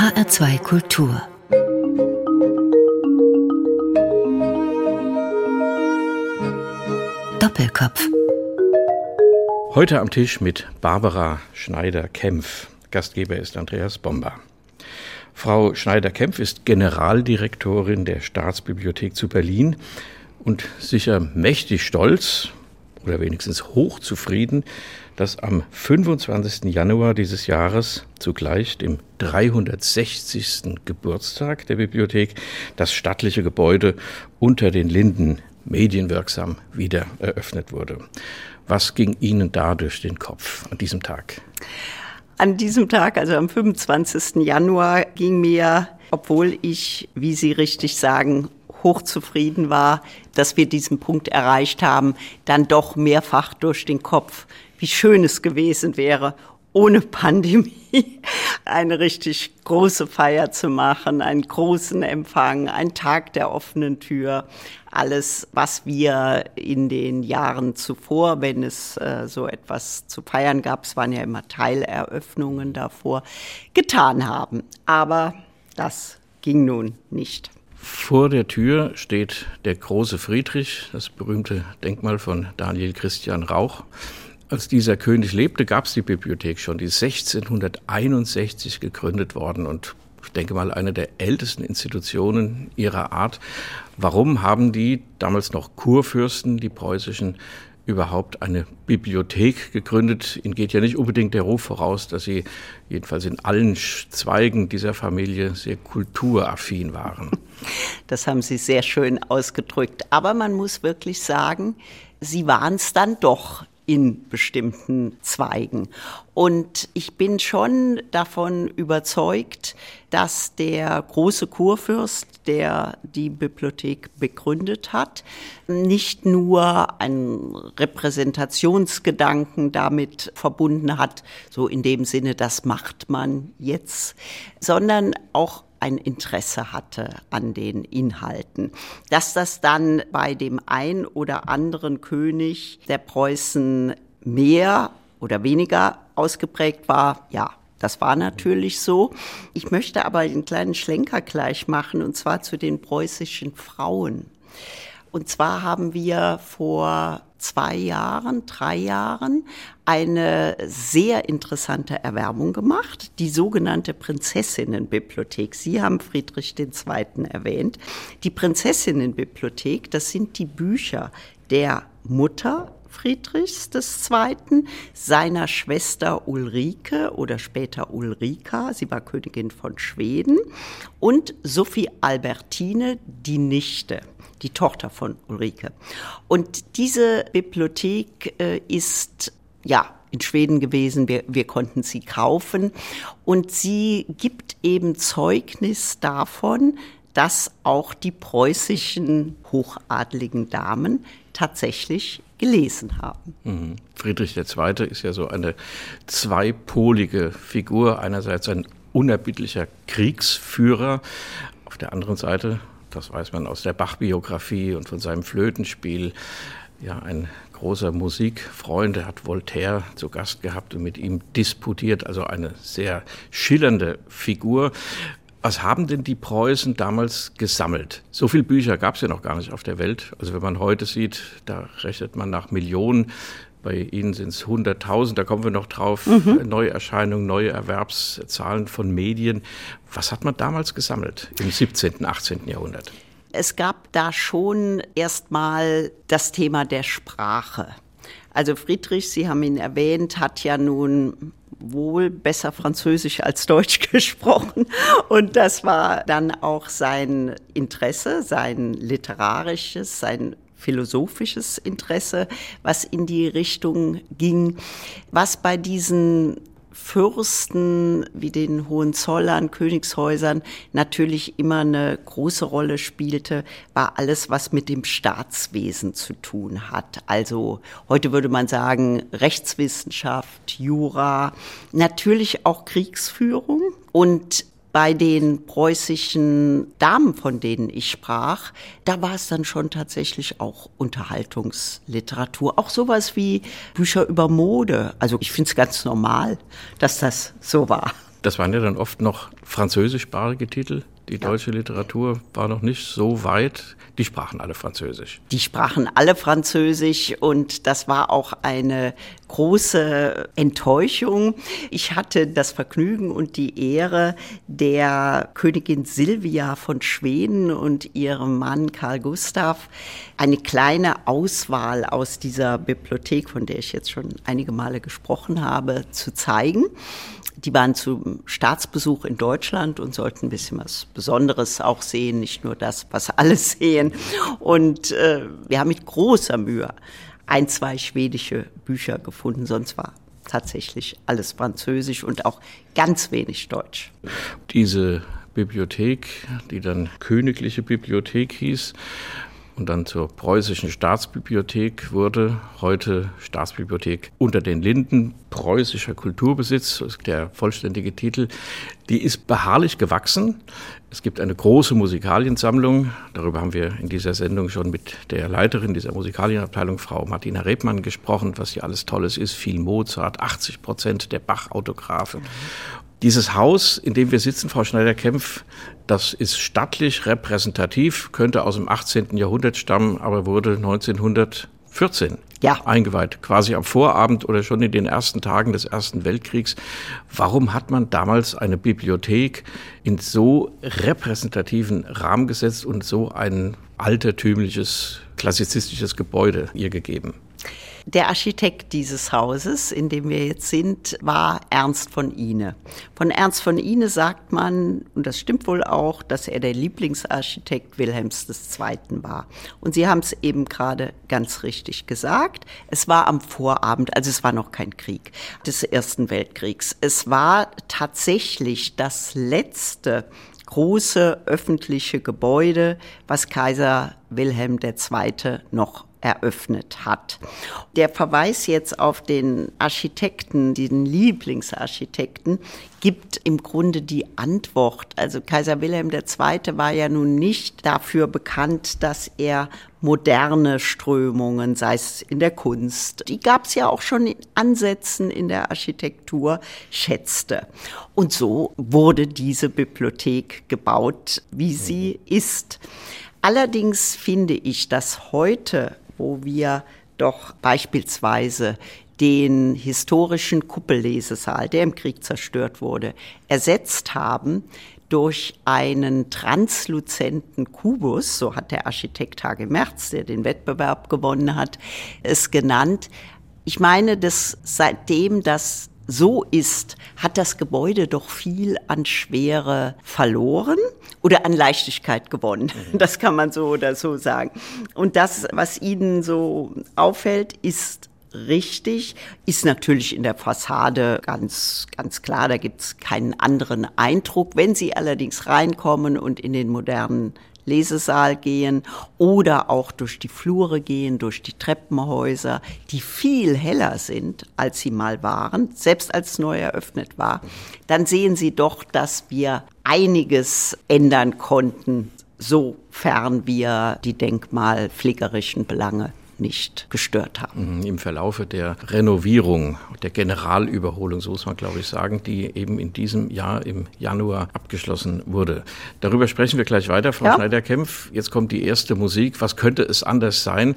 HR2 Kultur Doppelkopf Heute am Tisch mit Barbara Schneider-Kempf. Gastgeber ist Andreas Bomber. Frau Schneider-Kempf ist Generaldirektorin der Staatsbibliothek zu Berlin und sicher mächtig stolz oder wenigstens hochzufrieden, dass am 25. Januar dieses Jahres, zugleich dem 360. Geburtstag der Bibliothek, das stattliche Gebäude unter den Linden medienwirksam wieder eröffnet wurde. Was ging Ihnen da durch den Kopf an diesem Tag? An diesem Tag, also am 25. Januar, ging mir, obwohl ich, wie Sie richtig sagen, hochzufrieden war, dass wir diesen Punkt erreicht haben, dann doch mehrfach durch den Kopf, wie schön es gewesen wäre, ohne Pandemie eine richtig große Feier zu machen, einen großen Empfang, einen Tag der offenen Tür, alles, was wir in den Jahren zuvor, wenn es äh, so etwas zu feiern gab, es waren ja immer Teileröffnungen davor, getan haben. Aber das ging nun nicht. Vor der Tür steht der große Friedrich, das berühmte Denkmal von Daniel Christian Rauch. Als dieser König lebte, gab es die Bibliothek schon, die 1661 gegründet worden und ich denke mal eine der ältesten Institutionen ihrer Art. Warum haben die damals noch Kurfürsten, die preußischen, überhaupt eine Bibliothek gegründet? Ihnen geht ja nicht unbedingt der Ruf voraus, dass sie jedenfalls in allen Zweigen dieser Familie sehr kulturaffin waren. Das haben Sie sehr schön ausgedrückt. Aber man muss wirklich sagen, Sie waren es dann doch in bestimmten Zweigen. Und ich bin schon davon überzeugt, dass der große Kurfürst, der die Bibliothek begründet hat, nicht nur einen Repräsentationsgedanken damit verbunden hat, so in dem Sinne, das macht man jetzt, sondern auch ein Interesse hatte an den Inhalten. Dass das dann bei dem ein oder anderen König der Preußen mehr oder weniger ausgeprägt war, ja, das war natürlich so. Ich möchte aber einen kleinen Schlenker gleich machen, und zwar zu den preußischen Frauen. Und zwar haben wir vor zwei Jahren, drei Jahren eine sehr interessante Erwerbung gemacht, die sogenannte Prinzessinnenbibliothek. Sie haben Friedrich II. erwähnt. Die Prinzessinnenbibliothek, das sind die Bücher der Mutter Friedrichs II., seiner Schwester Ulrike oder später Ulrika, sie war Königin von Schweden, und Sophie Albertine, die Nichte die Tochter von Ulrike. Und diese Bibliothek äh, ist, ja, in Schweden gewesen. Wir, wir konnten sie kaufen. Und sie gibt eben Zeugnis davon, dass auch die preußischen hochadligen Damen tatsächlich gelesen haben. Mhm. Friedrich II. ist ja so eine zweipolige Figur. Einerseits ein unerbittlicher Kriegsführer, auf der anderen Seite das weiß man aus der Bach-Biografie und von seinem Flötenspiel. Ja, ein großer Musikfreund, er hat Voltaire zu Gast gehabt und mit ihm disputiert, also eine sehr schillernde Figur. Was haben denn die Preußen damals gesammelt? So viele Bücher gab es ja noch gar nicht auf der Welt. Also wenn man heute sieht, da rechnet man nach Millionen. Bei Ihnen sind es 100.000, da kommen wir noch drauf. Mhm. Neuerscheinungen, neue Erwerbszahlen von Medien. Was hat man damals gesammelt im 17., 18. Jahrhundert? Es gab da schon erstmal das Thema der Sprache. Also Friedrich, Sie haben ihn erwähnt, hat ja nun wohl besser Französisch als Deutsch gesprochen. Und das war dann auch sein Interesse, sein literarisches, sein philosophisches Interesse, was in die Richtung ging, was bei diesen Fürsten wie den Hohenzollern, Königshäusern natürlich immer eine große Rolle spielte, war alles, was mit dem Staatswesen zu tun hat. Also heute würde man sagen Rechtswissenschaft, Jura, natürlich auch Kriegsführung und bei den preußischen Damen, von denen ich sprach, da war es dann schon tatsächlich auch Unterhaltungsliteratur. Auch sowas wie Bücher über Mode. Also ich finde es ganz normal, dass das so war. Das waren ja dann oft noch französischsprachige Titel. Die deutsche Literatur war noch nicht so weit. Die sprachen alle Französisch. Die sprachen alle Französisch und das war auch eine große Enttäuschung. Ich hatte das Vergnügen und die Ehre, der Königin Silvia von Schweden und ihrem Mann Karl Gustav eine kleine Auswahl aus dieser Bibliothek, von der ich jetzt schon einige Male gesprochen habe, zu zeigen. Die waren zum Staatsbesuch in Deutschland und sollten ein bisschen was Besonderes auch sehen, nicht nur das, was alle sehen. Und äh, wir haben mit großer Mühe ein, zwei schwedische Bücher gefunden, sonst war tatsächlich alles Französisch und auch ganz wenig Deutsch. Diese Bibliothek, die dann Königliche Bibliothek hieß, und dann zur preußischen Staatsbibliothek wurde, heute Staatsbibliothek unter den Linden, preußischer Kulturbesitz, der vollständige Titel, die ist beharrlich gewachsen. Es gibt eine große Musikaliensammlung, darüber haben wir in dieser Sendung schon mit der Leiterin dieser Musikalienabteilung, Frau Martina Rebmann, gesprochen, was hier alles Tolles ist, viel Mozart, 80 Prozent der Bach-Autographe. Dieses Haus, in dem wir sitzen, Frau Schneider-Kempf, das ist stattlich repräsentativ, könnte aus dem 18. Jahrhundert stammen, aber wurde 1914 ja. eingeweiht, quasi am Vorabend oder schon in den ersten Tagen des Ersten Weltkriegs. Warum hat man damals eine Bibliothek in so repräsentativen Rahmen gesetzt und so ein altertümliches, klassizistisches Gebäude ihr gegeben? Der Architekt dieses Hauses, in dem wir jetzt sind, war Ernst von Ihne. Von Ernst von Ihne sagt man, und das stimmt wohl auch, dass er der Lieblingsarchitekt Wilhelms II. war. Und Sie haben es eben gerade ganz richtig gesagt. Es war am Vorabend, also es war noch kein Krieg des Ersten Weltkriegs. Es war tatsächlich das letzte große öffentliche Gebäude, was Kaiser Wilhelm II. noch eröffnet hat. Der Verweis jetzt auf den Architekten, den Lieblingsarchitekten, gibt im Grunde die Antwort. Also Kaiser Wilhelm II. war ja nun nicht dafür bekannt, dass er moderne Strömungen, sei es in der Kunst, die gab es ja auch schon in Ansätzen in der Architektur, schätzte. Und so wurde diese Bibliothek gebaut, wie sie ist. Allerdings finde ich, dass heute wo wir doch beispielsweise den historischen Kuppellesesaal, der im Krieg zerstört wurde, ersetzt haben durch einen transluzenten Kubus, so hat der Architekt Hage Merz, der den Wettbewerb gewonnen hat, es genannt. Ich meine, dass seitdem das so ist, hat das Gebäude doch viel an Schwere verloren oder an Leichtigkeit gewonnen. Mhm. Das kann man so oder so sagen. Und das, was Ihnen so auffällt, ist richtig, ist natürlich in der Fassade ganz, ganz klar, da gibt es keinen anderen Eindruck. Wenn Sie allerdings reinkommen und in den modernen Lesesaal gehen oder auch durch die Flure gehen, durch die Treppenhäuser, die viel heller sind, als sie mal waren, selbst als neu eröffnet war, dann sehen Sie doch, dass wir einiges ändern konnten, sofern wir die denkmalpflegerischen Belange nicht gestört haben. Mhm, Im Verlaufe der Renovierung, der Generalüberholung, so muss man glaube ich sagen, die eben in diesem Jahr im Januar abgeschlossen wurde. Darüber sprechen wir gleich weiter, Frau ja. Schneider-Kempf. Jetzt kommt die erste Musik. Was könnte es anders sein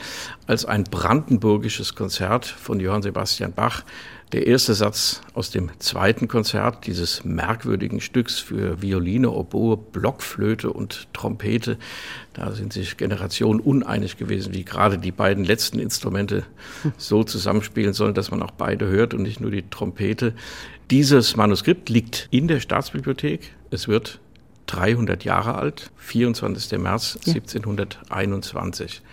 als ein brandenburgisches Konzert von Johann Sebastian Bach? Der erste Satz aus dem zweiten Konzert dieses merkwürdigen Stücks für Violine, Oboe, Blockflöte und Trompete. Da sind sich Generationen uneinig gewesen, wie gerade die beiden letzten Instrumente so zusammenspielen sollen, dass man auch beide hört und nicht nur die Trompete. Dieses Manuskript liegt in der Staatsbibliothek. Es wird 300 Jahre alt, 24. März 1721.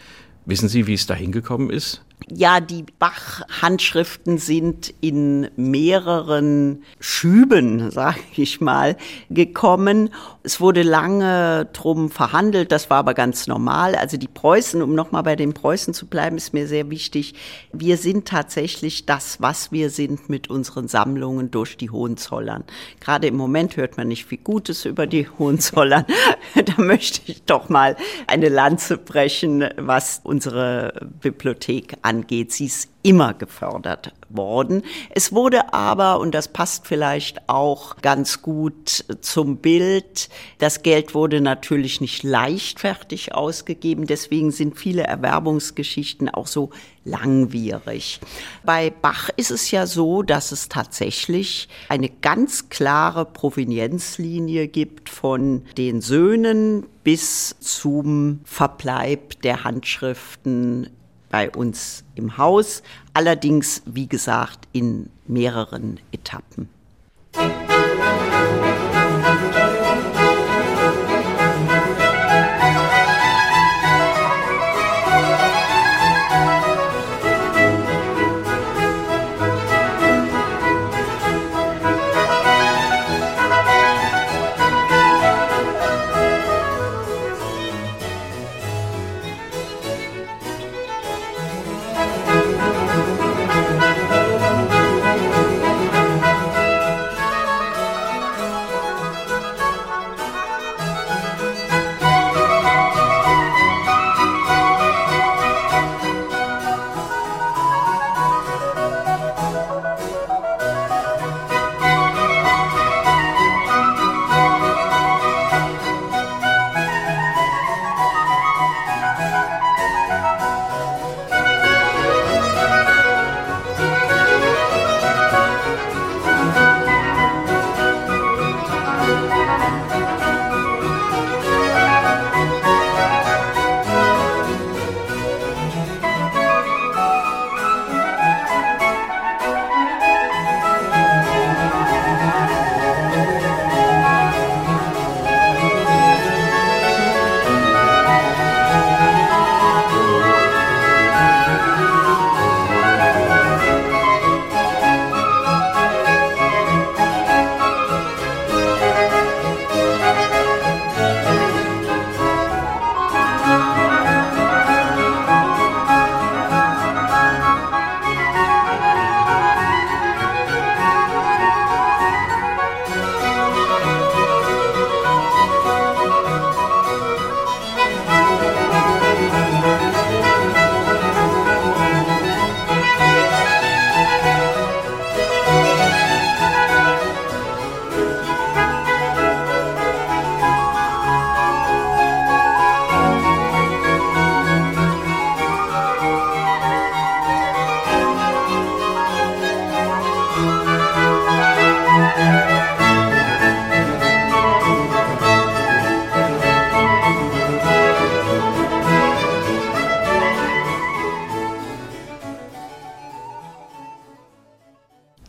Wissen Sie, wie es dahin gekommen ist? Ja, die Bach-Handschriften sind in mehreren Schüben, sage ich mal, gekommen. Es wurde lange drum verhandelt, das war aber ganz normal. Also die Preußen, um nochmal bei den Preußen zu bleiben, ist mir sehr wichtig. Wir sind tatsächlich das, was wir sind mit unseren Sammlungen durch die Hohenzollern. Gerade im Moment hört man nicht viel Gutes über die Hohenzollern. da möchte ich doch mal eine Lanze brechen, was unsere Bibliothek angeht. Sie ist immer gefördert worden. Es wurde aber, und das passt vielleicht auch ganz gut zum Bild, das Geld wurde natürlich nicht leichtfertig ausgegeben, deswegen sind viele Erwerbungsgeschichten auch so langwierig. Bei Bach ist es ja so, dass es tatsächlich eine ganz klare Provenienzlinie gibt von den Söhnen bis zum Verbleib der Handschriften bei uns im Haus, allerdings wie gesagt in mehreren Etappen.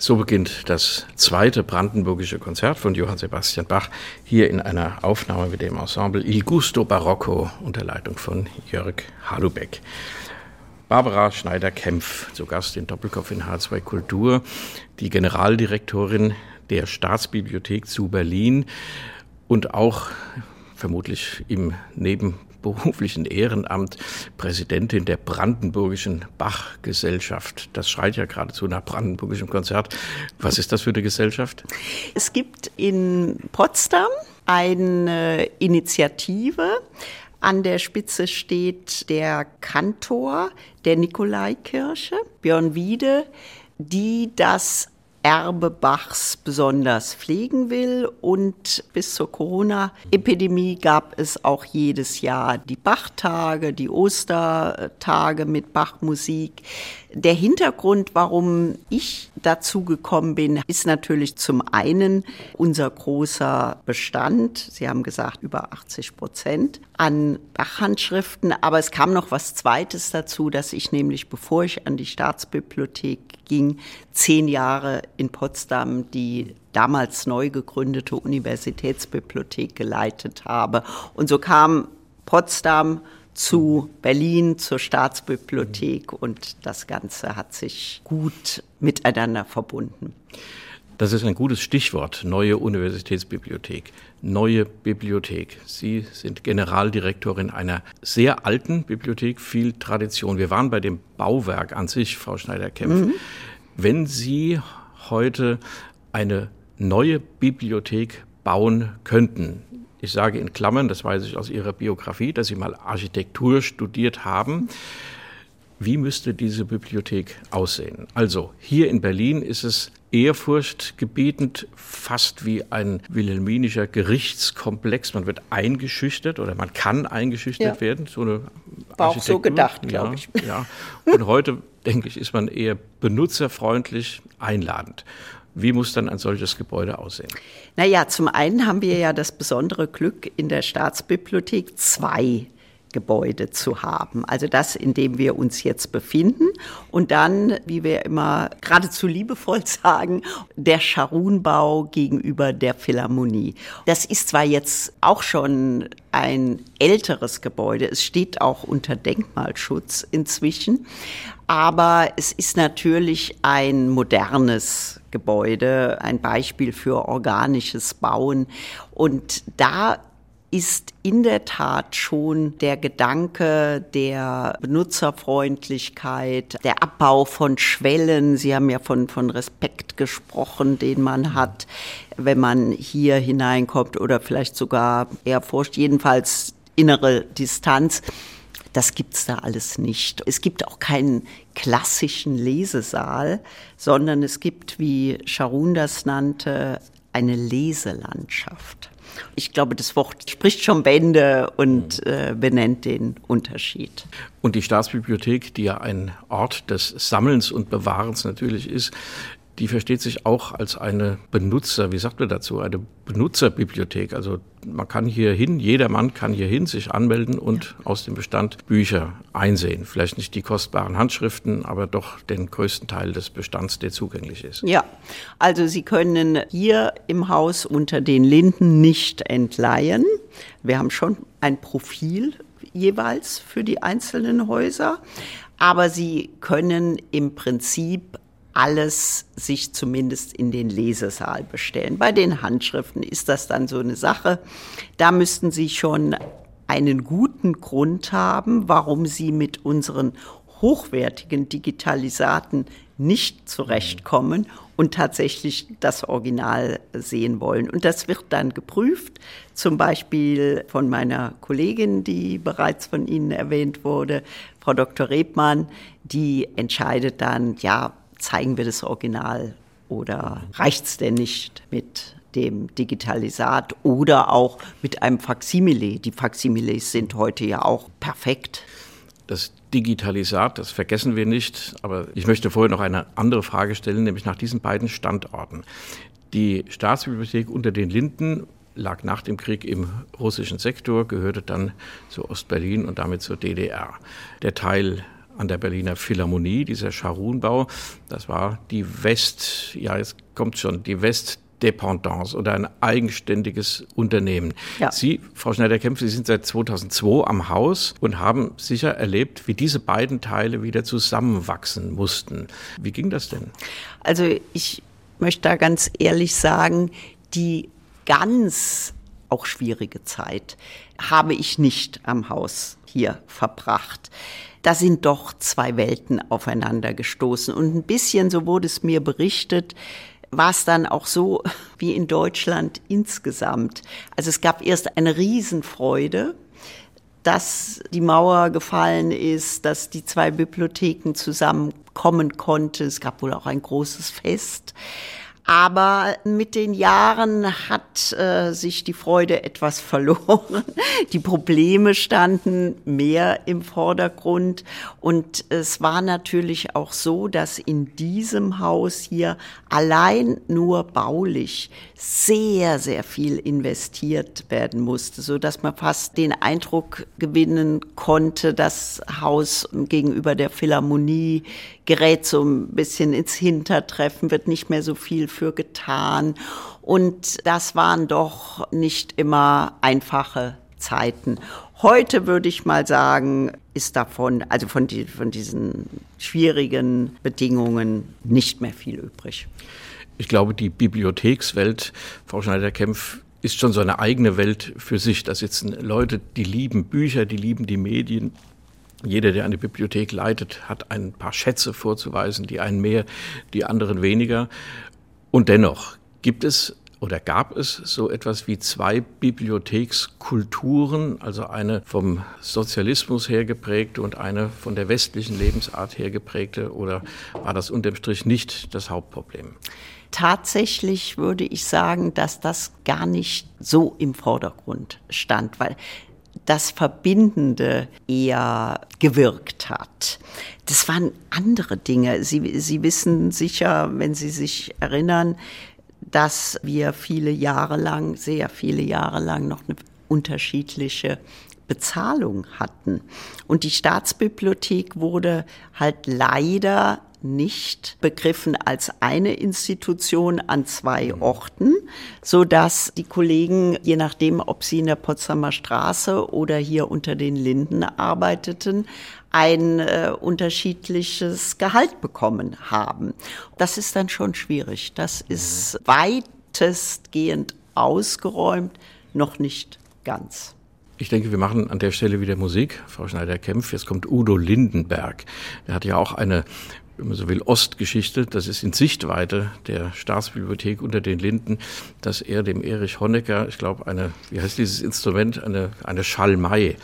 So beginnt das zweite brandenburgische Konzert von Johann Sebastian Bach hier in einer Aufnahme mit dem Ensemble Il Gusto Barocco unter Leitung von Jörg Halubeck. Barbara Schneider-Kempf, zu Gast in Doppelkopf in H2 Kultur, die Generaldirektorin der Staatsbibliothek zu Berlin und auch vermutlich im Neben beruflichen Ehrenamt Präsidentin der Brandenburgischen Bachgesellschaft. Das schreit ja geradezu nach brandenburgischem Konzert. Was ist das für eine Gesellschaft? Es gibt in Potsdam eine Initiative, an der Spitze steht der Kantor der Nikolaikirche, Björn Wiede, die das Erbe Bachs besonders pflegen will. Und bis zur Corona-Epidemie gab es auch jedes Jahr die Bachtage, die Ostertage mit Bachmusik. Der Hintergrund, warum ich dazu gekommen bin, ist natürlich zum einen unser großer Bestand. Sie haben gesagt, über 80 Prozent an Bachhandschriften. Aber es kam noch was Zweites dazu, dass ich nämlich, bevor ich an die Staatsbibliothek ging, zehn Jahre in Potsdam die damals neu gegründete Universitätsbibliothek geleitet habe. Und so kam Potsdam zu Berlin, zur Staatsbibliothek und das Ganze hat sich gut miteinander verbunden. Das ist ein gutes Stichwort, neue Universitätsbibliothek, neue Bibliothek. Sie sind Generaldirektorin einer sehr alten Bibliothek, viel Tradition. Wir waren bei dem Bauwerk an sich, Frau Schneider-Kempf. Mhm. Wenn Sie heute eine neue Bibliothek bauen könnten, ich sage in Klammern, das weiß ich aus Ihrer Biografie, dass Sie mal Architektur studiert haben. wie müsste diese Bibliothek aussehen? Also hier in Berlin ist es ehrfurchtgebietend, fast wie ein wilhelminischer Gerichtskomplex. Man wird eingeschüchtert oder man kann eingeschüchtert ja. werden. So eine War auch so gedacht, glaube ja, ich. Ja. Und heute, denke ich, ist man eher benutzerfreundlich, einladend. Wie muss dann ein solches Gebäude aussehen? Naja, zum einen haben wir ja das besondere Glück in der Staatsbibliothek zwei Gebäude zu haben. Also das, in dem wir uns jetzt befinden. Und dann, wie wir immer geradezu liebevoll sagen, der Scharunbau gegenüber der Philharmonie. Das ist zwar jetzt auch schon ein älteres Gebäude, es steht auch unter Denkmalschutz inzwischen, aber es ist natürlich ein modernes Gebäude, ein Beispiel für organisches Bauen. Und da ist in der Tat schon der Gedanke der Benutzerfreundlichkeit, der Abbau von Schwellen. Sie haben ja von, von Respekt gesprochen, den man hat, wenn man hier hineinkommt oder vielleicht sogar Ehrfurcht, jedenfalls innere Distanz. Das gibt's da alles nicht. Es gibt auch keinen klassischen Lesesaal, sondern es gibt, wie Sharun das nannte, eine Leselandschaft. Ich glaube, das Wort spricht schon Bände und äh, benennt den Unterschied. Und die Staatsbibliothek, die ja ein Ort des Sammelns und Bewahrens natürlich ist, die versteht sich auch als eine Benutzer, wie sagt man dazu, eine Benutzerbibliothek. Also man kann hier hin, jeder Mann kann hier hin, sich anmelden und ja. aus dem Bestand Bücher einsehen. Vielleicht nicht die kostbaren Handschriften, aber doch den größten Teil des Bestands, der zugänglich ist. Ja, also Sie können hier im Haus unter den Linden nicht entleihen. Wir haben schon ein Profil jeweils für die einzelnen Häuser. Aber Sie können im Prinzip alles sich zumindest in den Lesesaal bestellen. Bei den Handschriften ist das dann so eine Sache. Da müssten Sie schon einen guten Grund haben, warum Sie mit unseren hochwertigen Digitalisaten nicht zurechtkommen und tatsächlich das Original sehen wollen. Und das wird dann geprüft, zum Beispiel von meiner Kollegin, die bereits von Ihnen erwähnt wurde, Frau Dr. Rebmann, die entscheidet dann, ja, zeigen wir das Original oder reicht es denn nicht mit dem Digitalisat oder auch mit einem Faksimile? Die Faksimiles sind heute ja auch perfekt. Das Digitalisat, das vergessen wir nicht, aber ich möchte vorher noch eine andere Frage stellen, nämlich nach diesen beiden Standorten. Die Staatsbibliothek unter den Linden lag nach dem Krieg im russischen Sektor, gehörte dann zu Ostberlin und damit zur DDR. Der Teil an der Berliner Philharmonie, dieser Scharunbau. Das war die West, ja, es kommt schon, die Westdependance oder ein eigenständiges Unternehmen. Ja. Sie, Frau Schneider-Kempf, Sie sind seit 2002 am Haus und haben sicher erlebt, wie diese beiden Teile wieder zusammenwachsen mussten. Wie ging das denn? Also ich möchte da ganz ehrlich sagen, die ganz auch schwierige Zeit habe ich nicht am Haus hier verbracht da sind doch zwei Welten aufeinander gestoßen. Und ein bisschen, so wurde es mir berichtet, war es dann auch so wie in Deutschland insgesamt. Also es gab erst eine Riesenfreude, dass die Mauer gefallen ist, dass die zwei Bibliotheken zusammenkommen konnten. Es gab wohl auch ein großes Fest. Aber mit den Jahren hat äh, sich die Freude etwas verloren. Die Probleme standen mehr im Vordergrund. Und es war natürlich auch so, dass in diesem Haus hier allein nur baulich sehr, sehr viel investiert werden musste, so dass man fast den Eindruck gewinnen konnte, das Haus gegenüber der Philharmonie gerät so ein bisschen ins Hintertreffen, wird nicht mehr so viel für getan. Und das waren doch nicht immer einfache Zeiten. Heute würde ich mal sagen, ist davon, also von, die, von diesen schwierigen Bedingungen nicht mehr viel übrig. Ich glaube, die Bibliothekswelt, Frau Schneider-Kempf, ist schon so eine eigene Welt für sich. Da sitzen Leute, die lieben Bücher, die lieben die Medien, jeder, der eine Bibliothek leitet, hat ein paar Schätze vorzuweisen, die einen mehr, die anderen weniger. Und dennoch gibt es oder gab es so etwas wie zwei Bibliothekskulturen, also eine vom Sozialismus her geprägte und eine von der westlichen Lebensart her geprägte, oder war das unterm Strich nicht das Hauptproblem? Tatsächlich würde ich sagen, dass das gar nicht so im Vordergrund stand, weil das Verbindende eher gewirkt hat. Das waren andere Dinge. Sie, Sie wissen sicher, wenn Sie sich erinnern, dass wir viele Jahre lang, sehr viele Jahre lang noch eine unterschiedliche Bezahlung hatten. Und die Staatsbibliothek wurde halt leider nicht begriffen als eine Institution an zwei. Orten, so dass die Kollegen, je nachdem, ob sie in der Potsdamer Straße oder hier unter den Linden arbeiteten, ein äh, unterschiedliches Gehalt bekommen haben. Das ist dann schon schwierig. Das ist weitestgehend ausgeräumt, noch nicht ganz. Ich denke, wir machen an der Stelle wieder Musik. Frau Schneider-Kempf, jetzt kommt Udo Lindenberg. Der hat ja auch eine wenn man so will, Ostgeschichte. Das ist in Sichtweite der Staatsbibliothek unter den Linden, dass er dem Erich Honecker, ich glaube, eine, wie heißt dieses Instrument, eine, eine Schalmei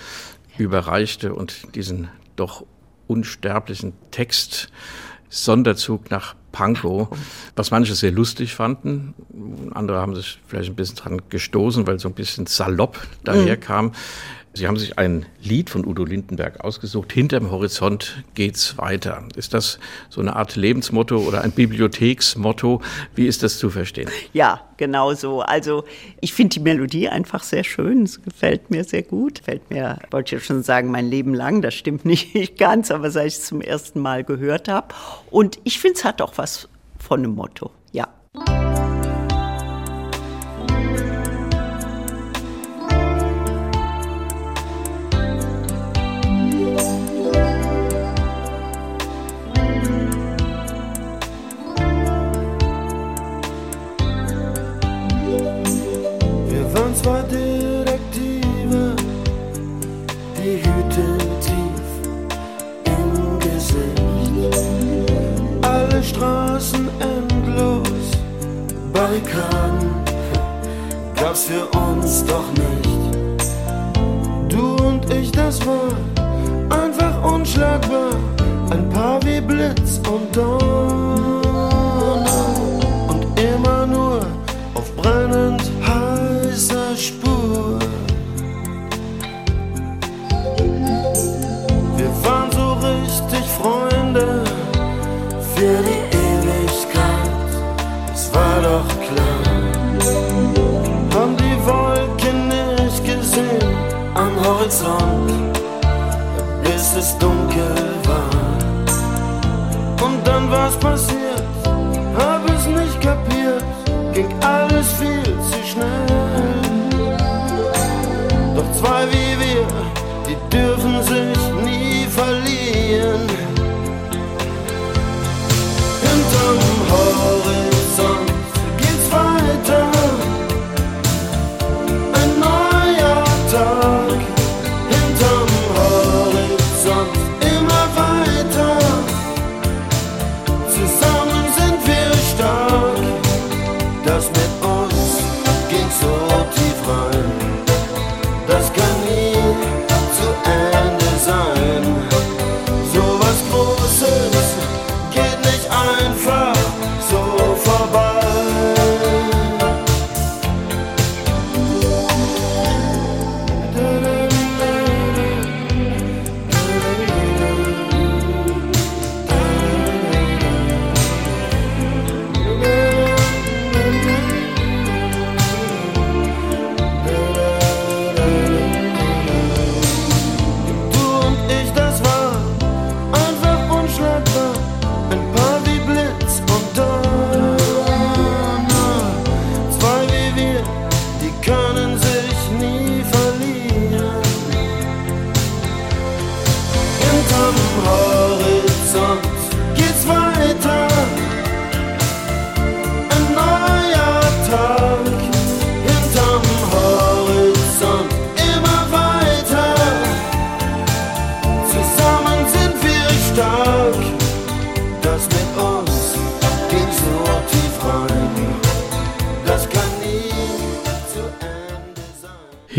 überreichte und diesen doch unsterblichen Text Sonderzug nach Pankow, was manche sehr lustig fanden. Andere haben sich vielleicht ein bisschen dran gestoßen, weil so ein bisschen salopp daherkam. Mhm. Sie haben sich ein Lied von Udo Lindenberg ausgesucht. Hinterm Horizont geht's weiter. Ist das so eine Art Lebensmotto oder ein Bibliotheksmotto? Wie ist das zu verstehen? Ja, genau so. Also ich finde die Melodie einfach sehr schön. Es gefällt mir sehr gut. Fällt mir, wollte ich schon sagen, mein Leben lang. Das stimmt nicht ganz, aber seit ich es zum ersten Mal gehört habe. Und ich finde, es hat auch was von einem Motto. Ja. Barrikaden gab's für uns doch nicht. Du und ich, das war einfach unschlagbar. Ein paar wie Blitz und Donner. Und immer nur auf brennend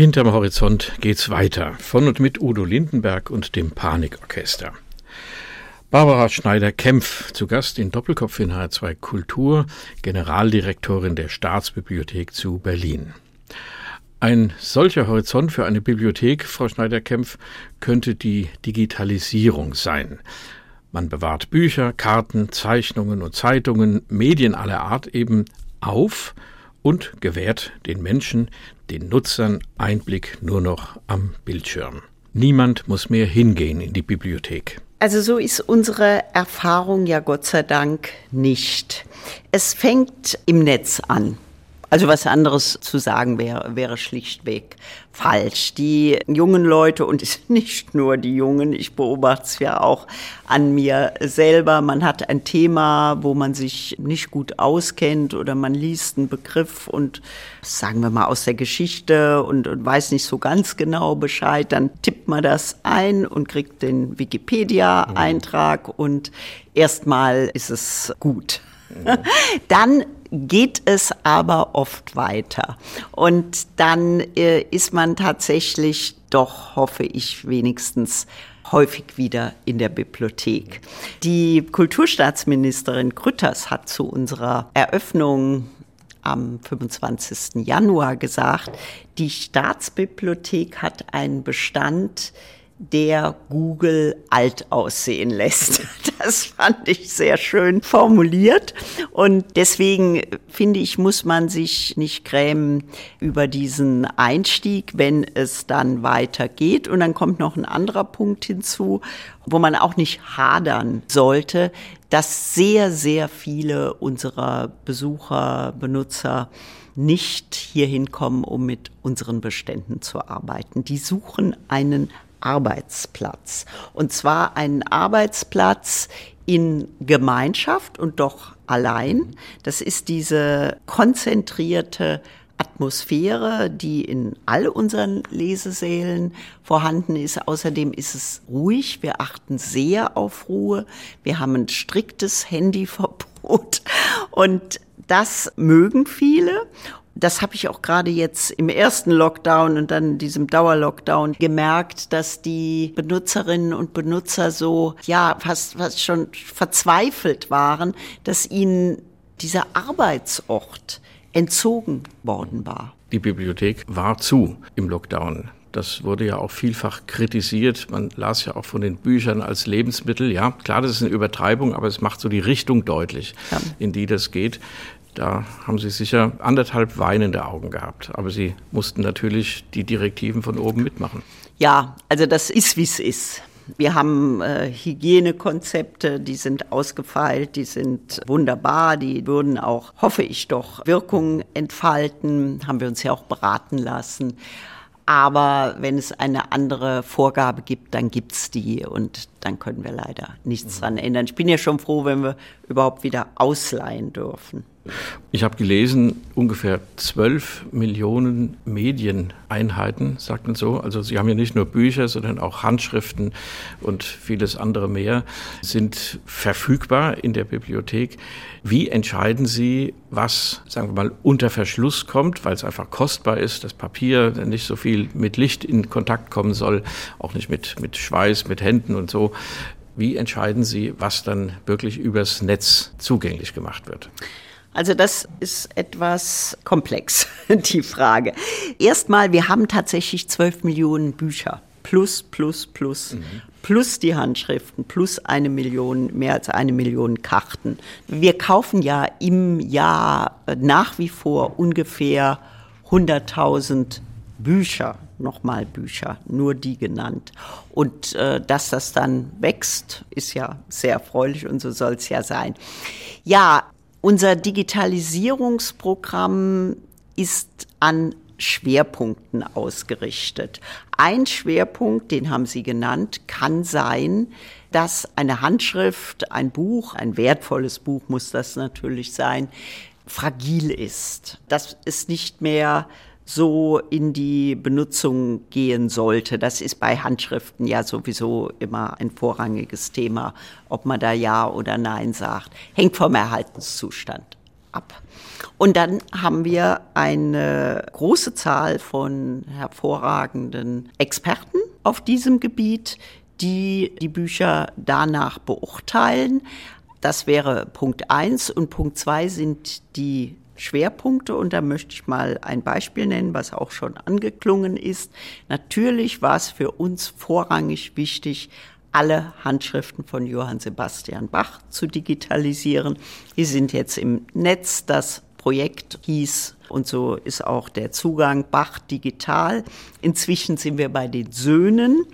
Hinterm Horizont geht's weiter. Von und mit Udo Lindenberg und dem Panikorchester. Barbara Schneider-Kempf, zu Gast in Doppelkopf in H2 Kultur, Generaldirektorin der Staatsbibliothek zu Berlin. Ein solcher Horizont für eine Bibliothek, Frau Schneider-Kempf, könnte die Digitalisierung sein. Man bewahrt Bücher, Karten, Zeichnungen und Zeitungen, Medien aller Art eben auf und gewährt den Menschen, den Nutzern Einblick nur noch am Bildschirm. Niemand muss mehr hingehen in die Bibliothek. Also so ist unsere Erfahrung ja Gott sei Dank nicht. Es fängt im Netz an. Also was anderes zu sagen wäre, wäre schlichtweg falsch. Die jungen Leute, und es sind nicht nur die Jungen, ich beobachte es ja auch an mir selber, man hat ein Thema, wo man sich nicht gut auskennt oder man liest einen Begriff und sagen wir mal aus der Geschichte und, und weiß nicht so ganz genau Bescheid, dann tippt man das ein und kriegt den Wikipedia-Eintrag und erstmal ist es gut. Dann geht es aber oft weiter. Und dann äh, ist man tatsächlich doch, hoffe ich wenigstens, häufig wieder in der Bibliothek. Die Kulturstaatsministerin Grütters hat zu unserer Eröffnung am 25. Januar gesagt, die Staatsbibliothek hat einen Bestand, der Google alt aussehen lässt. Das fand ich sehr schön formuliert. Und deswegen finde ich, muss man sich nicht grämen über diesen Einstieg, wenn es dann weitergeht. Und dann kommt noch ein anderer Punkt hinzu, wo man auch nicht hadern sollte, dass sehr, sehr viele unserer Besucher, Benutzer nicht hierhin kommen, um mit unseren Beständen zu arbeiten. Die suchen einen Arbeitsplatz. Und zwar einen Arbeitsplatz in Gemeinschaft und doch allein. Das ist diese konzentrierte Atmosphäre, die in all unseren Lesesälen vorhanden ist. Außerdem ist es ruhig. Wir achten sehr auf Ruhe. Wir haben ein striktes Handyverbot und das mögen viele das habe ich auch gerade jetzt im ersten Lockdown und dann diesem Dauerlockdown gemerkt, dass die Benutzerinnen und Benutzer so, ja, fast, fast schon verzweifelt waren, dass ihnen dieser Arbeitsort entzogen worden war. Die Bibliothek war zu im Lockdown. Das wurde ja auch vielfach kritisiert. Man las ja auch von den Büchern als Lebensmittel. Ja, klar, das ist eine Übertreibung, aber es macht so die Richtung deutlich, ja. in die das geht. Da haben sie sicher anderthalb weinende Augen gehabt. Aber sie mussten natürlich die Direktiven von oben mitmachen. Ja, also das ist, wie es ist. Wir haben äh, Hygienekonzepte, die sind ausgefeilt, die sind wunderbar, die würden auch, hoffe ich doch, Wirkung entfalten, haben wir uns ja auch beraten lassen. Aber wenn es eine andere Vorgabe gibt, dann gibt es die und dann können wir leider nichts mhm. dran ändern. Ich bin ja schon froh, wenn wir überhaupt wieder ausleihen dürfen. Ich habe gelesen, ungefähr 12 Millionen Medieneinheiten, sagt man so. Also Sie haben ja nicht nur Bücher, sondern auch Handschriften und vieles andere mehr sind verfügbar in der Bibliothek. Wie entscheiden Sie, was, sagen wir mal, unter Verschluss kommt, weil es einfach kostbar ist, das Papier nicht so viel mit Licht in Kontakt kommen soll, auch nicht mit, mit Schweiß, mit Händen und so. Wie entscheiden Sie, was dann wirklich übers Netz zugänglich gemacht wird? Also das ist etwas komplex, die Frage. Erstmal, wir haben tatsächlich zwölf Millionen Bücher. Plus, plus, plus. Mhm. Plus die Handschriften, plus eine Million, mehr als eine Million Karten. Wir kaufen ja im Jahr nach wie vor ungefähr 100.000 Bücher, nochmal Bücher, nur die genannt. Und äh, dass das dann wächst, ist ja sehr erfreulich und so soll es ja sein. Ja, unser Digitalisierungsprogramm ist an Schwerpunkten ausgerichtet. Ein Schwerpunkt, den haben Sie genannt, kann sein, dass eine Handschrift, ein Buch, ein wertvolles Buch muss das natürlich sein, fragil ist. Das ist nicht mehr so in die Benutzung gehen sollte. Das ist bei Handschriften ja sowieso immer ein vorrangiges Thema, ob man da Ja oder Nein sagt. Hängt vom Erhaltenszustand ab. Und dann haben wir eine große Zahl von hervorragenden Experten auf diesem Gebiet, die die Bücher danach beurteilen. Das wäre Punkt eins und Punkt zwei sind die Schwerpunkte und da möchte ich mal ein Beispiel nennen, was auch schon angeklungen ist. Natürlich war es für uns vorrangig wichtig, alle Handschriften von Johann Sebastian Bach zu digitalisieren. Die sind jetzt im Netz. Das Projekt hieß und so ist auch der Zugang Bach digital. Inzwischen sind wir bei den Söhnen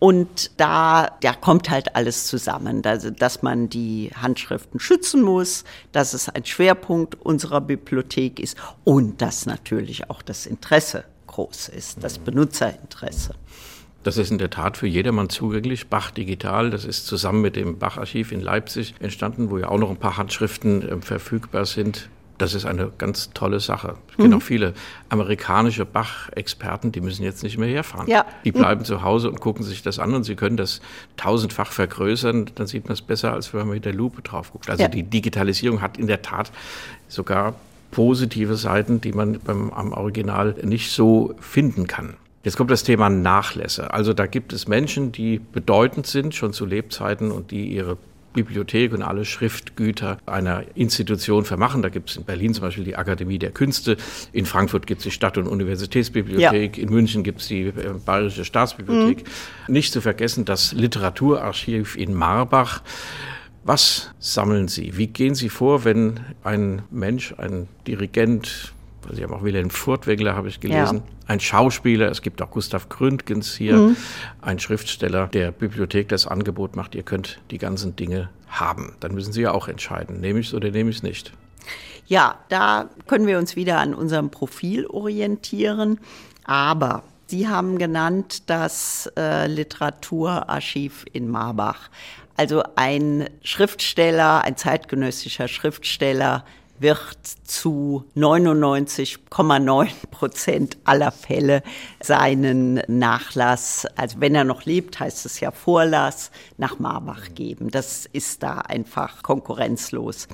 und da, da kommt halt alles zusammen, also, dass man die Handschriften schützen muss, dass es ein Schwerpunkt unserer Bibliothek ist und dass natürlich auch das Interesse groß ist, das Benutzerinteresse. Das ist in der Tat für jedermann zugänglich. Bach Digital, das ist zusammen mit dem Bach-Archiv in Leipzig entstanden, wo ja auch noch ein paar Handschriften äh, verfügbar sind. Das ist eine ganz tolle Sache. Es gibt mhm. auch viele amerikanische Bach-Experten, die müssen jetzt nicht mehr herfahren. Ja. Die bleiben mhm. zu Hause und gucken sich das an und sie können das tausendfach vergrößern. Dann sieht man es besser, als wenn man mit der Lupe drauf guckt. Also ja. die Digitalisierung hat in der Tat sogar positive Seiten, die man beim, am Original nicht so finden kann. Jetzt kommt das Thema Nachlässe. Also da gibt es Menschen, die bedeutend sind, schon zu Lebzeiten und die ihre Bibliothek und alle Schriftgüter einer Institution vermachen. Da gibt es in Berlin zum Beispiel die Akademie der Künste, in Frankfurt gibt es die Stadt- und Universitätsbibliothek, ja. in München gibt es die äh, Bayerische Staatsbibliothek. Mhm. Nicht zu vergessen das Literaturarchiv in Marbach. Was sammeln Sie? Wie gehen Sie vor, wenn ein Mensch, ein Dirigent, Sie haben auch Wilhelm Furtwängler, habe ich gelesen. Ja. Ein Schauspieler, es gibt auch Gustav Gründgens hier, mhm. ein Schriftsteller der Bibliothek das Angebot macht, ihr könnt die ganzen Dinge haben. Dann müssen Sie ja auch entscheiden, nehme ich es oder nehme ich es nicht. Ja, da können wir uns wieder an unserem Profil orientieren. Aber Sie haben genannt das äh, Literaturarchiv in Marbach. Also ein Schriftsteller, ein zeitgenössischer Schriftsteller, wird zu 99,9 Prozent aller Fälle seinen Nachlass, also wenn er noch lebt, heißt es ja Vorlass, nach Marbach geben. Das ist da einfach konkurrenzlos.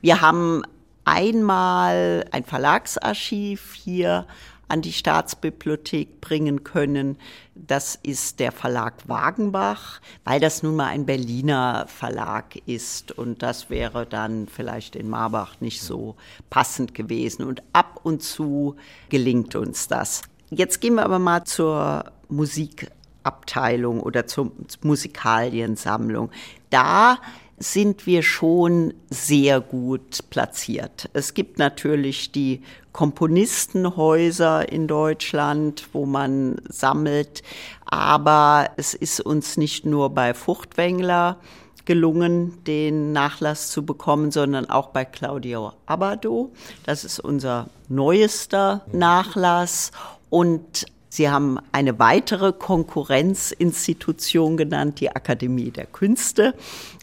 Wir haben einmal ein Verlagsarchiv hier an die Staatsbibliothek bringen können. Das ist der Verlag Wagenbach, weil das nun mal ein Berliner Verlag ist und das wäre dann vielleicht in Marbach nicht so passend gewesen. Und ab und zu gelingt uns das. Jetzt gehen wir aber mal zur Musikabteilung oder zur Musikaliensammlung. Da sind wir schon sehr gut platziert. Es gibt natürlich die Komponistenhäuser in Deutschland, wo man sammelt, aber es ist uns nicht nur bei Furtwängler gelungen, den Nachlass zu bekommen, sondern auch bei Claudio Abado. Das ist unser neuester Nachlass und Sie haben eine weitere Konkurrenzinstitution genannt, die Akademie der Künste.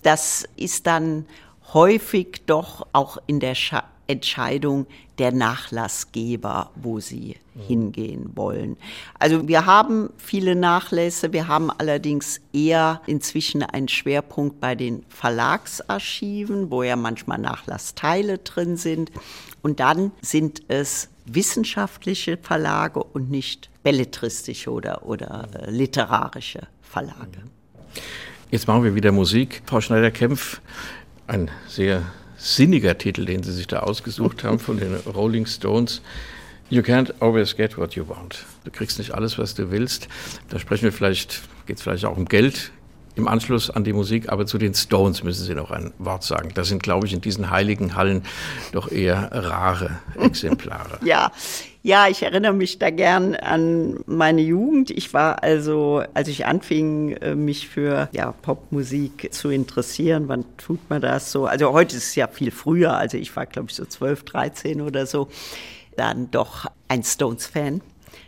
Das ist dann häufig doch auch in der Scha Entscheidung der Nachlassgeber, wo sie mhm. hingehen wollen. Also wir haben viele Nachlässe, wir haben allerdings eher inzwischen einen Schwerpunkt bei den Verlagsarchiven, wo ja manchmal Nachlassteile drin sind. Und dann sind es wissenschaftliche Verlage und nicht belletristische oder, oder äh, literarische Verlage. Jetzt machen wir wieder Musik. Frau Schneider-Kempf, ein sehr sinniger Titel, den Sie sich da ausgesucht haben von den Rolling Stones. You can't always get what you want. Du kriegst nicht alles, was du willst. Da sprechen wir vielleicht, geht es vielleicht auch um Geld im Anschluss an die Musik, aber zu den Stones müssen Sie noch ein Wort sagen. Das sind, glaube ich, in diesen heiligen Hallen doch eher rare Exemplare. ja, ja, ich erinnere mich da gern an meine Jugend. Ich war also, als ich anfing, äh, mich für ja, Popmusik zu interessieren, wann tut man das so? Also heute ist es ja viel früher, also ich war, glaube ich, so 12, 13 oder so, dann doch ein Stones-Fan.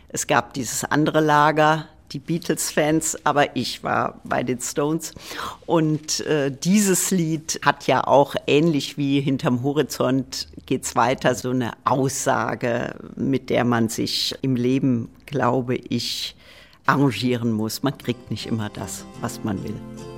Es gab dieses andere Lager, die Beatles-Fans, aber ich war bei den Stones. Und äh, dieses Lied hat ja auch ähnlich wie Hinterm Horizont geht's weiter, so eine Aussage, mit der man sich im Leben, glaube ich, arrangieren muss. Man kriegt nicht immer das, was man will.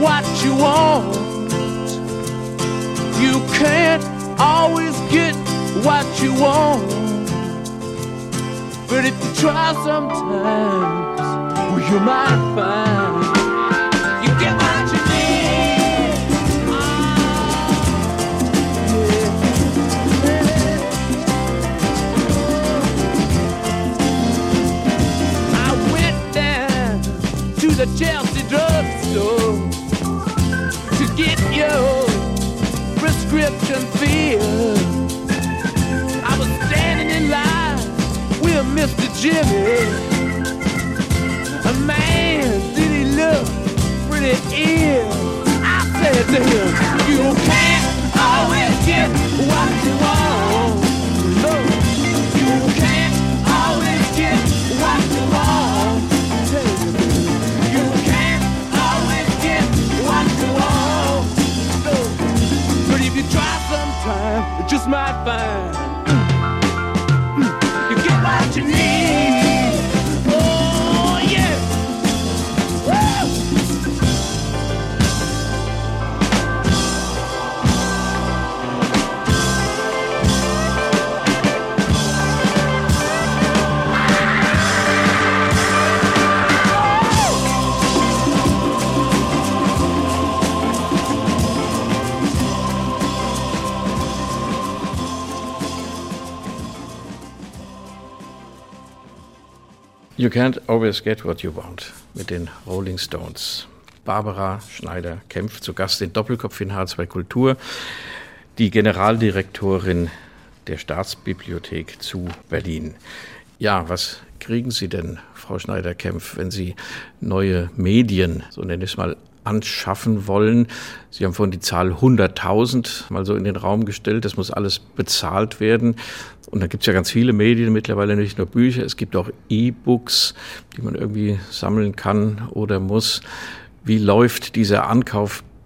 what you want. You can't always get what you want. But if you try sometimes, well, you might find you get what you need. I went down to the Chelsea drugstore to get your prescription filled. I was standing in line with Mr. Jimmy. A man, did he look pretty ill? I said to him, You can't always get what you just might find you get what you need. You can't always get what you want mit den Rolling Stones. Barbara Schneider-Kempf zu Gast in Doppelkopf in H2 Kultur, die Generaldirektorin der Staatsbibliothek zu Berlin. Ja, was kriegen Sie denn, Frau Schneider-Kempf, wenn Sie neue Medien, so nenne ich es mal, anschaffen wollen. Sie haben vorhin die Zahl 100.000 mal so in den Raum gestellt. Das muss alles bezahlt werden. Und da gibt es ja ganz viele Medien mittlerweile, nicht nur Bücher. Es gibt auch E-Books, die man irgendwie sammeln kann oder muss. Wie läuft dieser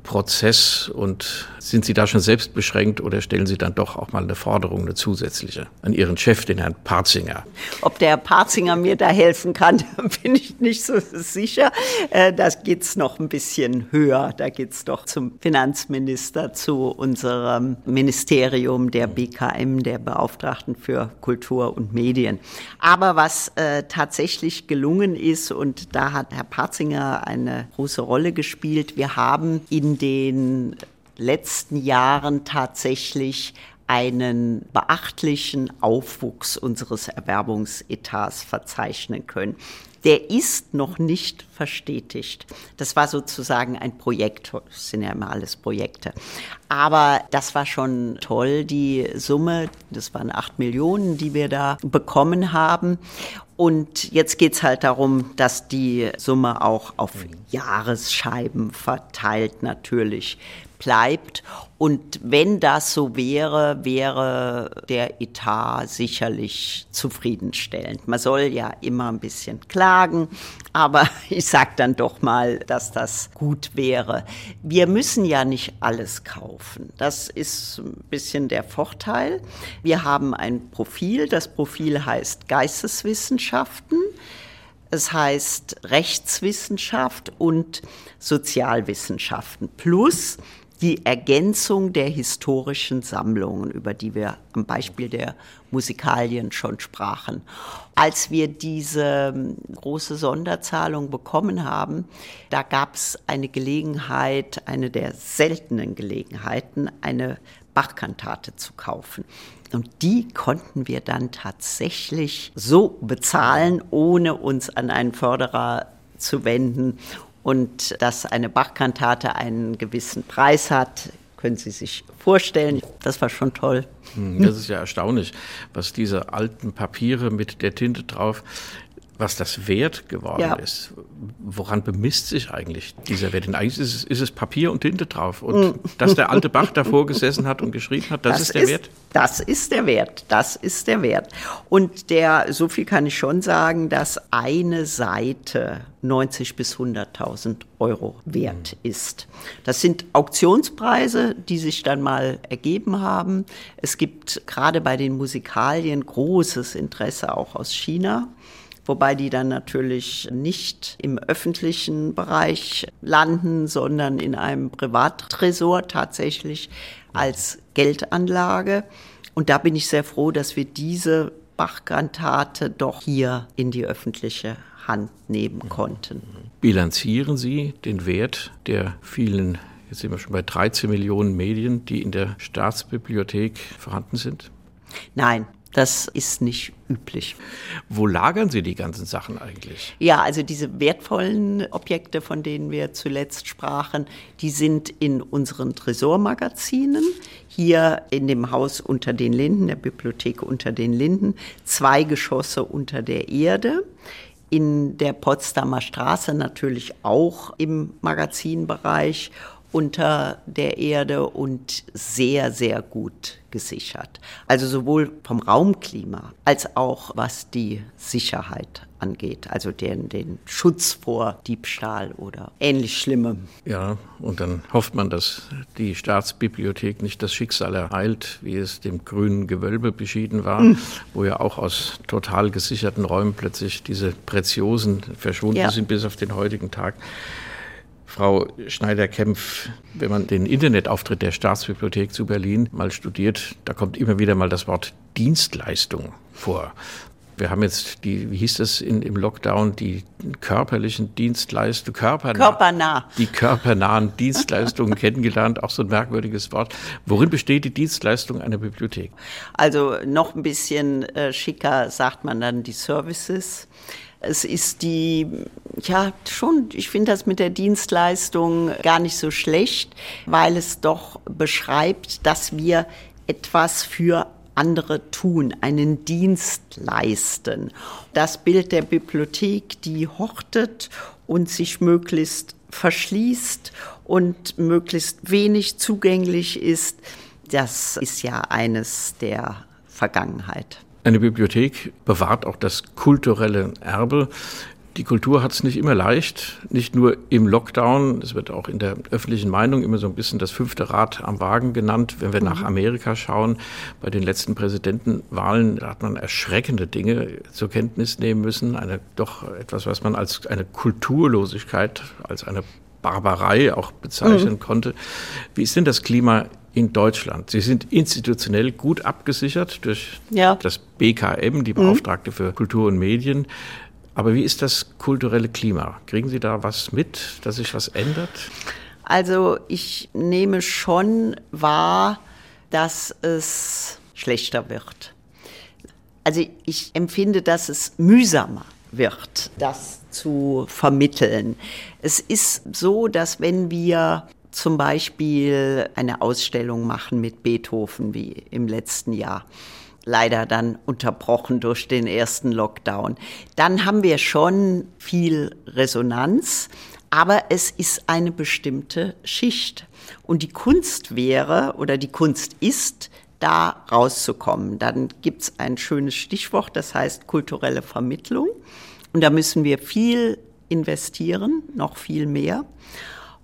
Ankaufprozess und sind Sie da schon selbst beschränkt oder stellen Sie dann doch auch mal eine Forderung, eine zusätzliche an Ihren Chef, den Herrn Parzinger? Ob der Herr Parzinger mir da helfen kann, bin ich nicht so sicher. Äh, Da geht's noch ein bisschen höher. Da geht's doch zum Finanzminister, zu unserem Ministerium der BKM, der Beauftragten für Kultur und Medien. Aber was äh, tatsächlich gelungen ist, und da hat Herr Parzinger eine große Rolle gespielt, wir haben in den letzten Jahren tatsächlich einen beachtlichen Aufwuchs unseres Erwerbungsetats verzeichnen können. Der ist noch nicht verstetigt. Das war sozusagen ein Projekt, das sind ja immer alles Projekte. Aber das war schon toll, die Summe, das waren acht Millionen, die wir da bekommen haben. Und jetzt geht's halt darum, dass die Summe auch auf Jahresscheiben verteilt natürlich bleibt. Und wenn das so wäre, wäre der Etat sicherlich zufriedenstellend. Man soll ja immer ein bisschen klagen, aber ich sage dann doch mal, dass das gut wäre. Wir müssen ja nicht alles kaufen. Das ist ein bisschen der Vorteil. Wir haben ein Profil. Das Profil heißt Geisteswissenschaften. Es heißt Rechtswissenschaft und Sozialwissenschaften plus die Ergänzung der historischen Sammlungen, über die wir am Beispiel der Musikalien schon sprachen. Als wir diese große Sonderzahlung bekommen haben, da gab es eine Gelegenheit, eine der seltenen Gelegenheiten, eine Bachkantate zu kaufen. Und die konnten wir dann tatsächlich so bezahlen, ohne uns an einen Förderer zu wenden. Und dass eine Bachkantate einen gewissen Preis hat, können Sie sich vorstellen. Das war schon toll. Hm, Das ist ja erstaunlich, was diese alten Papiere mit der Tinte drauf was das wert geworden Ja. ist. Woran bemisst sich eigentlich dieser Wert? Denn eigentlich ist es, ist es Papier und Tinte drauf. Und dass der alte Bach davor gesessen hat und geschrieben hat, das, ist der Wert? Das ist der Wert. Das ist der Wert. Und der, so viel kann ich schon sagen, dass eine Seite 90 bis 100.000 Euro wert ist. Das sind Auktionspreise, die sich dann mal ergeben haben. Es gibt gerade bei den Musikalien großes Interesse auch aus China wobei die dann natürlich nicht im öffentlichen Bereich landen, sondern in einem Privattresor tatsächlich als Geldanlage. Und da bin ich sehr froh, dass wir diese Bachkantate doch hier in die öffentliche Hand nehmen konnten. Bilanzieren Sie den Wert der vielen, jetzt sind wir schon bei 13 Millionen Medien, die in der Staatsbibliothek vorhanden sind? Nein, das ist nicht üblich. Wo lagern Sie die ganzen Sachen eigentlich? Ja, also diese wertvollen Objekte, von denen wir zuletzt sprachen, die sind in unseren Tresormagazinen. Hier in dem Haus unter den Linden, der Bibliothek unter den Linden, zwei Geschosse unter der Erde. In der Potsdamer Straße natürlich auch im Magazinbereich unter der Erde und sehr, sehr gut gesichert. Also sowohl vom Raumklima als auch was die Sicherheit angeht, also den, den Schutz vor Diebstahl oder ähnlich Schlimmem. Ja, und dann hofft man, dass die Staatsbibliothek nicht das Schicksal ereilt, wie es dem grünen Gewölbe beschieden war, Mhm. wo ja auch aus total gesicherten Räumen plötzlich diese Preziosen verschwunden Ja. sind bis auf den heutigen Tag. Frau Schneider-Kempf, wenn man den Internetauftritt der Staatsbibliothek zu Berlin mal studiert, da kommt immer wieder mal das Wort Dienstleistung vor. Wir haben jetzt die, wie hieß das in, im Lockdown, die körperlichen Dienstleistungen, körpernah, Körpernah. die körpernahen Dienstleistungen kennengelernt, auch so ein merkwürdiges Wort. Worin besteht die Dienstleistung einer Bibliothek? Also noch ein bisschen äh, schicker sagt man dann die Services. Es ist die, ja, schon, ich finde das mit der Dienstleistung gar nicht so schlecht, weil es doch beschreibt, dass wir etwas für andere tun, einen Dienst leisten. Das Bild der Bibliothek, die hortet und sich möglichst verschließt und möglichst wenig zugänglich ist, das ist ja eines der Vergangenheit. Eine Bibliothek bewahrt auch das kulturelle Erbe. Die Kultur hat es nicht immer leicht, nicht nur im Lockdown. Es wird auch in der öffentlichen Meinung immer so ein bisschen das fünfte Rad am Wagen genannt. Wenn wir nach Amerika schauen, bei den letzten Präsidentenwahlen, hat man erschreckende Dinge zur Kenntnis nehmen müssen. Eine, doch etwas, was man als eine Kulturlosigkeit, als eine Barbarei auch bezeichnen konnte. Wie ist denn das Klima in Deutschland? Sie sind institutionell gut abgesichert durch Ja. das BKM, die Beauftragte für Kultur und Medien. Aber wie ist das kulturelle Klima? Kriegen Sie da was mit, dass sich was ändert? Also ich nehme schon wahr, dass es schlechter wird. Also ich empfinde, dass es mühsamer wird, das zu vermitteln. Es ist so, dass wenn wir zum Beispiel eine Ausstellung machen mit Beethoven wie im letzten Jahr, leider dann unterbrochen durch den ersten Lockdown, dann haben wir schon viel Resonanz, aber es ist eine bestimmte Schicht. Und die Kunst wäre oder die Kunst ist, da rauszukommen. Dann gibt es ein schönes Stichwort, das heißt kulturelle Vermittlung. Und da müssen wir viel investieren, noch viel mehr.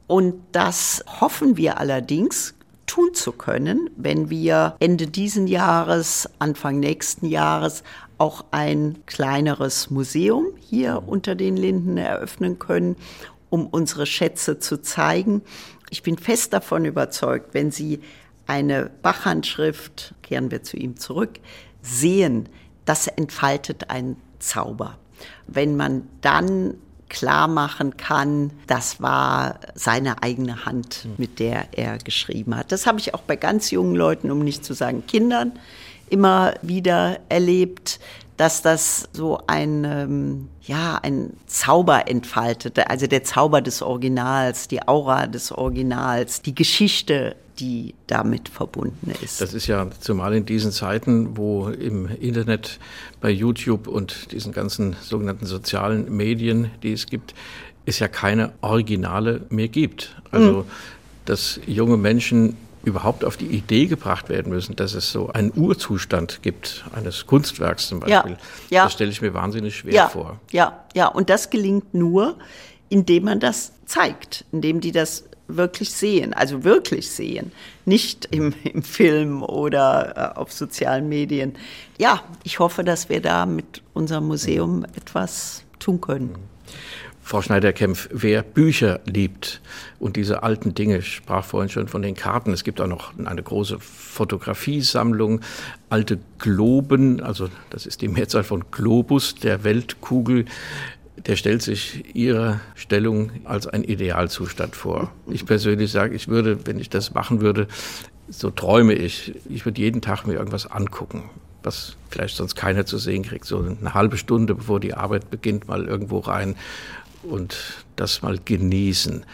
Und das hoffen wir allerdings tun zu können, wenn wir Ende diesen Jahres, Anfang nächsten Jahres auch ein kleineres Museum hier unter den Linden eröffnen können, um unsere Schätze zu zeigen. Ich bin fest davon überzeugt, wenn Sie eine Bachhandschrift, kehren wir zu ihm zurück, sehen, das entfaltet einen Zauber. Wenn man dann klar machen kann, das war seine eigene Hand, mit der er geschrieben hat. Das habe ich auch bei ganz jungen Leuten, um nicht zu sagen Kindern, immer wieder erlebt, dass das so ein, ähm, ja, ein Zauber entfaltete, also der Zauber des Originals, die Aura des Originals, die Geschichte die damit verbunden ist. Das ist ja zumal in diesen Zeiten, wo im Internet, bei YouTube und diesen ganzen sogenannten sozialen Medien, die es gibt, es ja keine Originale mehr gibt. Also, mhm. dass junge Menschen überhaupt auf die Idee gebracht werden müssen, dass es so einen Urzustand gibt, eines Kunstwerks zum Beispiel. Ja, ja. Das stelle ich mir wahnsinnig schwer ja, vor. Ja, ja, und das gelingt nur, indem man das zeigt, indem die das wirklich sehen, also wirklich sehen, nicht im, im Film oder äh, auf sozialen Medien. Ja, ich hoffe, dass wir da mit unserem Museum etwas tun können. Frau Schneider-Kempf, wer Bücher liebt und diese alten Dinge, sprach vorhin schon von den Karten, es gibt auch noch eine große Fotografiesammlung, alte Globen, also das ist die Mehrzahl von Globus, der Weltkugel, der stellt sich ihre Stellung als ein Idealzustand vor. Ich persönlich sage, ich würde, wenn ich das machen würde, so träume ich, ich würde jeden Tag mir irgendwas angucken, was vielleicht sonst keiner zu sehen kriegt. So eine halbe Stunde, bevor die Arbeit beginnt, mal irgendwo rein und das mal genießen.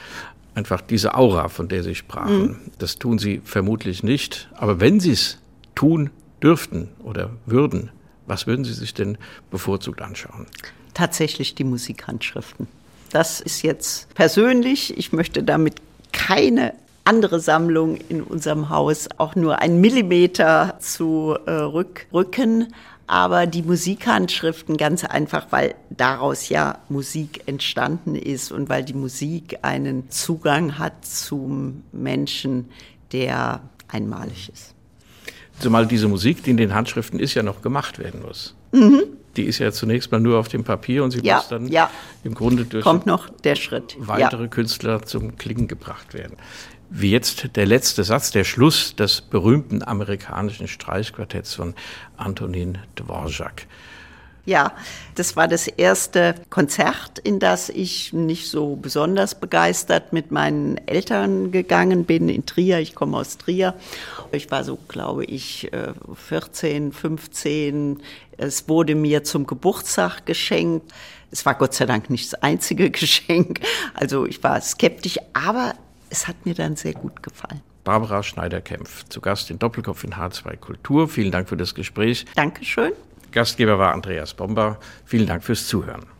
Einfach diese Aura, von der Sie sprachen, mhm. das tun Sie vermutlich nicht. Aber wenn Sie es tun dürften oder würden, was würden Sie sich denn bevorzugt anschauen? Tatsächlich die Musikhandschriften. Das ist jetzt persönlich. Ich möchte damit keine andere Sammlung in unserem Haus auch nur einen Millimeter zu äh. Aber die Musikhandschriften ganz einfach, weil daraus ja Musik entstanden ist und weil die Musik einen Zugang hat zum Menschen, der einmalig ist. Zumal diese Musik, die in den Handschriften ist, ja noch gemacht werden muss. Mhm die ist ja zunächst mal nur auf dem Papier und sie ja, muss dann ja. im Grunde durch Kommt noch der Schritt. weitere ja. Künstler zum Klingen gebracht werden. Wie jetzt der letzte Satz, der Schluss des berühmten amerikanischen Streichquartetts von Antonin Dvorak. Ja, das war das erste Konzert, in das ich nicht so besonders begeistert mit meinen Eltern gegangen bin in Trier. Ich komme aus Trier. Ich war so, glaube ich, 14, äh, 15. Es wurde mir zum Geburtstag geschenkt. Es war Gott sei Dank nicht das einzige Geschenk. Also ich war skeptisch, aber es hat mir dann sehr gut gefallen. Barbara Schneider-Kempf, zu Gast in Doppelkopf in H2 Kultur. Vielen Dank für das Gespräch. Dankeschön. Gastgeber war Andreas Bomber. Vielen Dank fürs Zuhören.